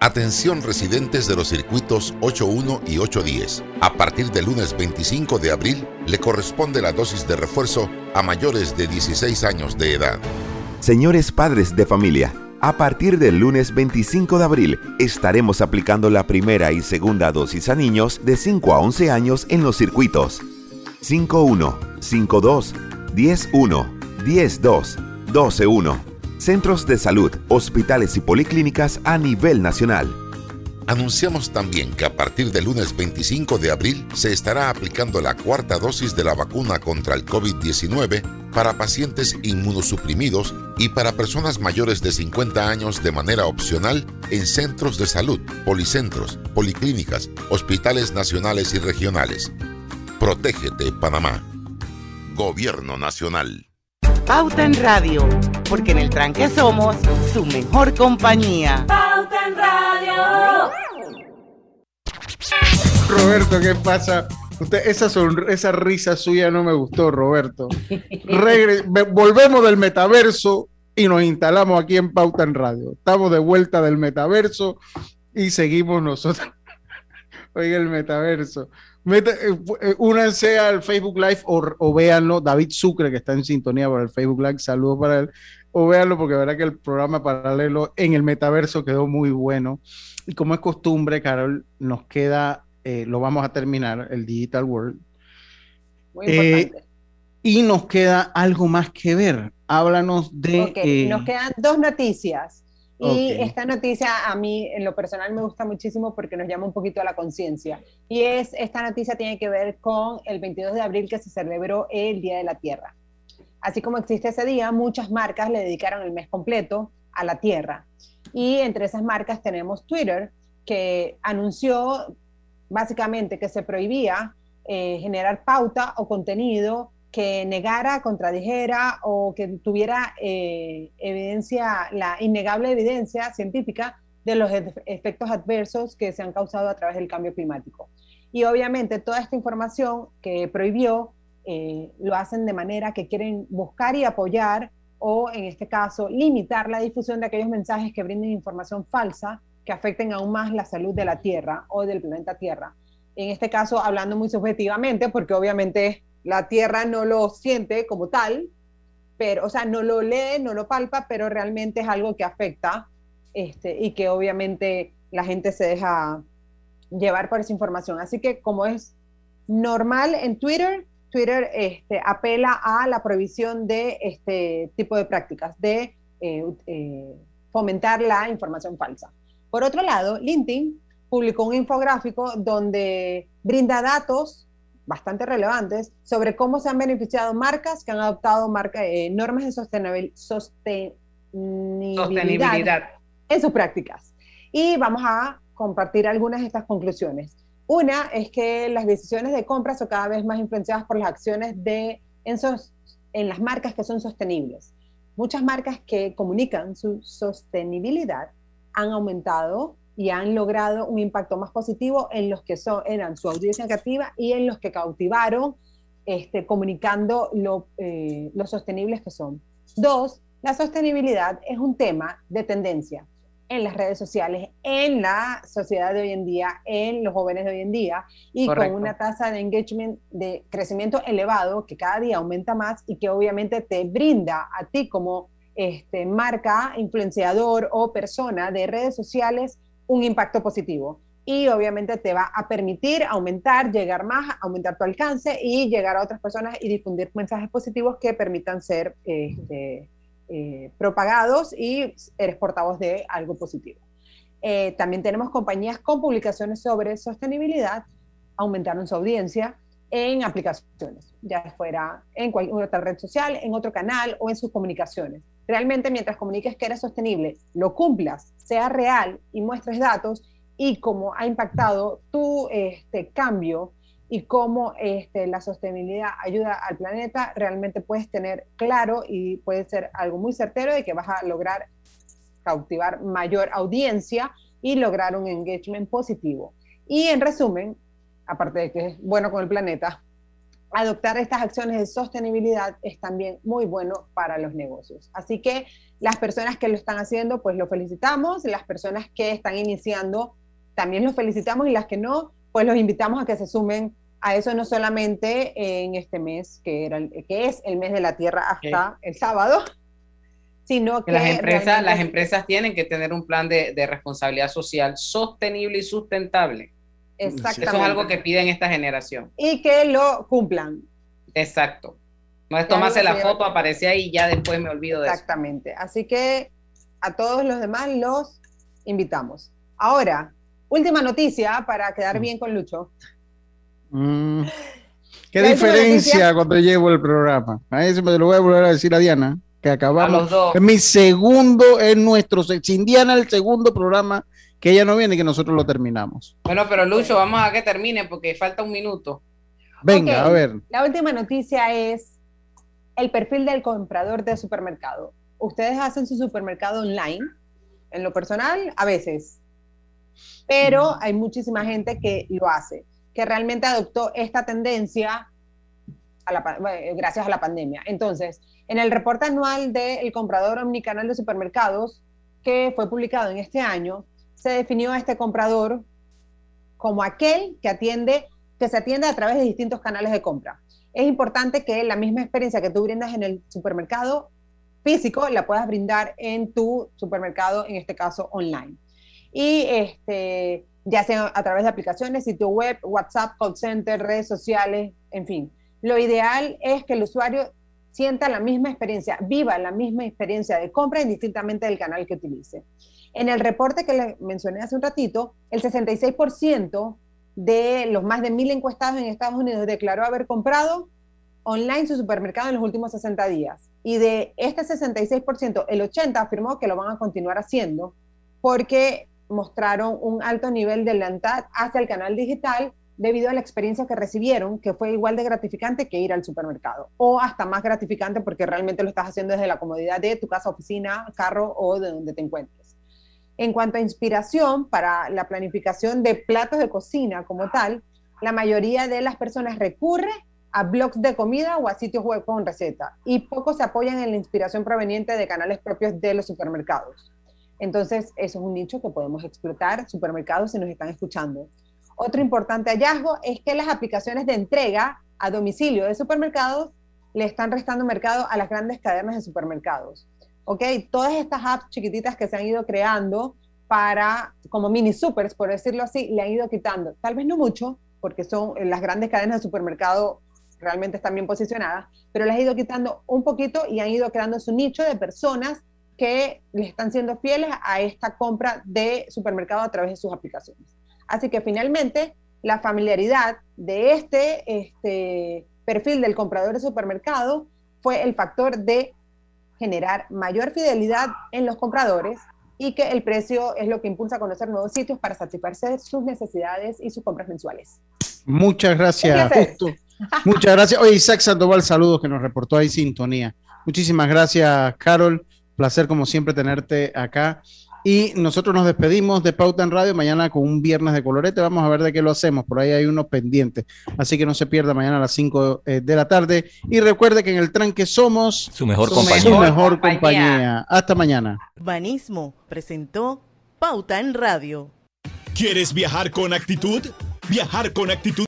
Atención residentes de los circuitos 81 y 810. A partir del lunes 25 de abril le corresponde la dosis de refuerzo a mayores de 16 años de edad. Señores padres de familia, a partir del lunes 25 de abril estaremos aplicando la primera y segunda dosis a niños de 5 a 11 años en los circuitos 51, 52, 101, 102, 121 centros de salud, hospitales y policlínicas a nivel nacional. Anunciamos también que a partir del lunes 25 de abril se estará aplicando la cuarta dosis de la vacuna contra el COVID-19 para pacientes inmunosuprimidos y para personas mayores de 50 años de manera opcional en centros de salud, policentros, policlínicas, hospitales nacionales y regionales. Protégete, Panamá. Gobierno Nacional. Pauta en Radio, porque en el tranque somos su mejor compañía. Pauta en Radio. Roberto, ¿qué pasa? Usted, esa, esa risa suya no me gustó, Roberto. volvemos del metaverso y nos instalamos aquí en Pauta en Radio. Estamos de vuelta del metaverso y seguimos nosotros. [laughs] Oiga, el metaverso. Mete, eh, eh, únanse al Facebook Live o, véanlo. David Sucre, que está en sintonía por el Facebook Live, saludos para él. O véanlo porque verá que el programa paralelo en el metaverso quedó muy bueno. Y como es costumbre, Carol, nos queda, eh, lo vamos a terminar, el Digital World. Muy importante. y nos queda algo más que ver. Háblanos de. nos quedan dos noticias. Y esta noticia a mí en lo personal me gusta muchísimo porque nos llama un poquito a la conciencia. Y es, esta noticia tiene que ver con el 22 de abril que se celebró el Día de la Tierra. Así como existe ese día, muchas marcas le dedicaron el mes completo a la Tierra. Y entre esas marcas tenemos Twitter, que anunció básicamente que se prohibía eh, generar pauta o contenido que negara, contradijera o que tuviera eh, evidencia, la innegable evidencia científica de los efectos adversos que se han causado a través del cambio climático. Y obviamente toda esta información que prohibió eh, lo hacen de manera que quieren buscar y apoyar o en este caso limitar la difusión de aquellos mensajes que brinden información falsa que afecten aún más la salud de la Tierra o del planeta Tierra. En este caso, hablando muy subjetivamente, porque obviamente la Tierra no lo siente como tal, pero, o sea, no lo lee, no lo palpa, pero realmente es algo que afecta este, y que obviamente la gente se deja llevar por esa información. Así que como es normal en Twitter, Twitter este, apela a la prohibición de este tipo de prácticas, de eh, eh, fomentar la información falsa. Por otro lado, LinkedIn publicó un infográfico donde brinda datos bastante relevantes sobre cómo se han beneficiado marcas que han adoptado marca, eh, normas de sostenibilidad, en sus prácticas. Y vamos a compartir algunas de estas conclusiones. Una es que las decisiones de compra son cada vez más influenciadas por las acciones de, en, en las marcas que son sostenibles. Muchas marcas que comunican su sostenibilidad han aumentado y han logrado un impacto más positivo en los que son, eran su audiencia creativa y en los que cautivaron este, comunicando lo, eh, lo sostenibles que son. Dos, la sostenibilidad es un tema de tendencia en las redes sociales, en la sociedad de hoy en día, en los jóvenes de hoy en día, y con una tasa de engagement, de crecimiento elevado que cada día aumenta más y que obviamente te brinda a ti como este, marca, influenciador o persona de redes sociales un impacto positivo. Y obviamente te va a permitir aumentar, llegar más, aumentar tu alcance y llegar a otras personas y difundir mensajes positivos que permitan ser este, eh, propagados y eres portavoz de algo positivo. Eh, también tenemos compañías con publicaciones sobre sostenibilidad, aumentaron su audiencia en aplicaciones, ya fuera en cualquier otra red social, en otro canal o en sus comunicaciones. Realmente mientras comuniques que eres sostenible, lo cumplas, sea real y muestres datos y cómo ha impactado tu este, cambio y cómo este, la sostenibilidad ayuda al planeta, realmente puedes tener claro y puede ser algo muy certero de que vas a lograr cautivar mayor audiencia y lograr un engagement positivo. Y en resumen, aparte de que es bueno con el planeta, adoptar estas acciones de sostenibilidad es también muy bueno para los negocios. Así que las personas que lo están haciendo, pues lo felicitamos, las personas que están iniciando, también los felicitamos y las que no, pues los invitamos a que se sumen a eso no solamente en este mes, que, era que es el mes de la Tierra hasta el sábado, sino que, las empresas, las empresas tienen que tener un plan de, de responsabilidad social sostenible y sustentable. Exactamente. Eso es algo que piden esta generación. Y que lo cumplan. Exacto. No es tomarse la foto, aparece ahí y ya después me olvido de Exactamente. eso. Exactamente. Así que a todos los demás los invitamos. Ahora, última noticia para quedar bien con Lucho. Mm. [laughs] ¿Qué diferencia cuando llevo el programa? A eso me lo voy a volver a decir a Diana, que acabamos. Es mi segundo, es nuestro, sin Diana, el segundo programa que ella no viene y que nosotros lo terminamos. Bueno, pero Lucho, vamos a que termine porque falta un minuto. Venga, a ver. La última noticia es el perfil del comprador de supermercado. Ustedes hacen su supermercado online, en lo personal, a veces, pero hay muchísima gente que lo hace, que realmente adoptó esta tendencia a la, gracias a la pandemia. Entonces, en el reporte anual del comprador omnicanal de supermercados, que fue publicado en este año, se definió a este comprador como aquel que atiende, que se atiende a través de distintos canales de compra. Es importante que la misma experiencia que tú brindas en el supermercado físico la puedas brindar en tu supermercado, en este caso online. Y este, ya sea a través de aplicaciones, sitio web, WhatsApp, call center, redes sociales, en fin. Lo ideal es que el usuario sienta la misma experiencia, viva la misma experiencia de compra indistintamente del canal que utilice. En el reporte que le mencioné hace un ratito, el 66% de los más de mil encuestados en Estados Unidos declaró haber comprado online su supermercado en los últimos 60 días. Y de este 66%, el 80% afirmó que lo van a continuar haciendo porque mostraron un alto nivel de lealtad hacia el canal digital debido a la experiencia que recibieron, que fue igual de gratificante que ir al supermercado, o hasta más gratificante porque realmente lo estás haciendo desde la comodidad de tu casa, oficina, carro o de donde te encuentres. En cuanto a inspiración para la planificación de platos de cocina como tal, la mayoría de las personas recurre a blogs de comida o a sitios web con receta y pocos se apoyan en la inspiración proveniente de canales propios de los supermercados. Entonces, eso es un nicho que podemos explotar, supermercados si nos están escuchando. Otro importante hallazgo es que las aplicaciones de entrega a domicilio de supermercados le están restando mercado a las grandes cadenas de supermercados. ¿Ok? Todas estas apps chiquititas que se han ido creando para, como mini supers, por decirlo así, le han ido quitando, tal vez no mucho, porque son las grandes cadenas de supermercado realmente están bien posicionadas, pero les ha ido quitando un poquito y han ido creando su nicho de personas que le están siendo fieles a esta compra de supermercado a través de sus aplicaciones. Así que finalmente la familiaridad de este, este perfil del comprador de supermercado fue el factor de generar mayor fidelidad en los compradores y que el precio es lo que impulsa a conocer nuevos sitios para satisfacer sus necesidades y sus compras mensuales. Muchas gracias. Muchas gracias. Oye, Isaac Sandoval, saludos que nos reportó ahí sintonía. Muchísimas gracias, Carol. Placer como siempre tenerte acá. Y nosotros nos despedimos de Pauta en Radio mañana con un viernes de colorete. Vamos a ver de qué lo hacemos. Por ahí hay unos pendientes. Así que no se pierda mañana a las 5 eh, de la tarde. Y recuerde que en el tranque somos su mejor compañía. Su mejor compañía. Hasta mañana. Banismo presentó Pauta en Radio. ¿Quieres viajar con actitud? Viajar con actitud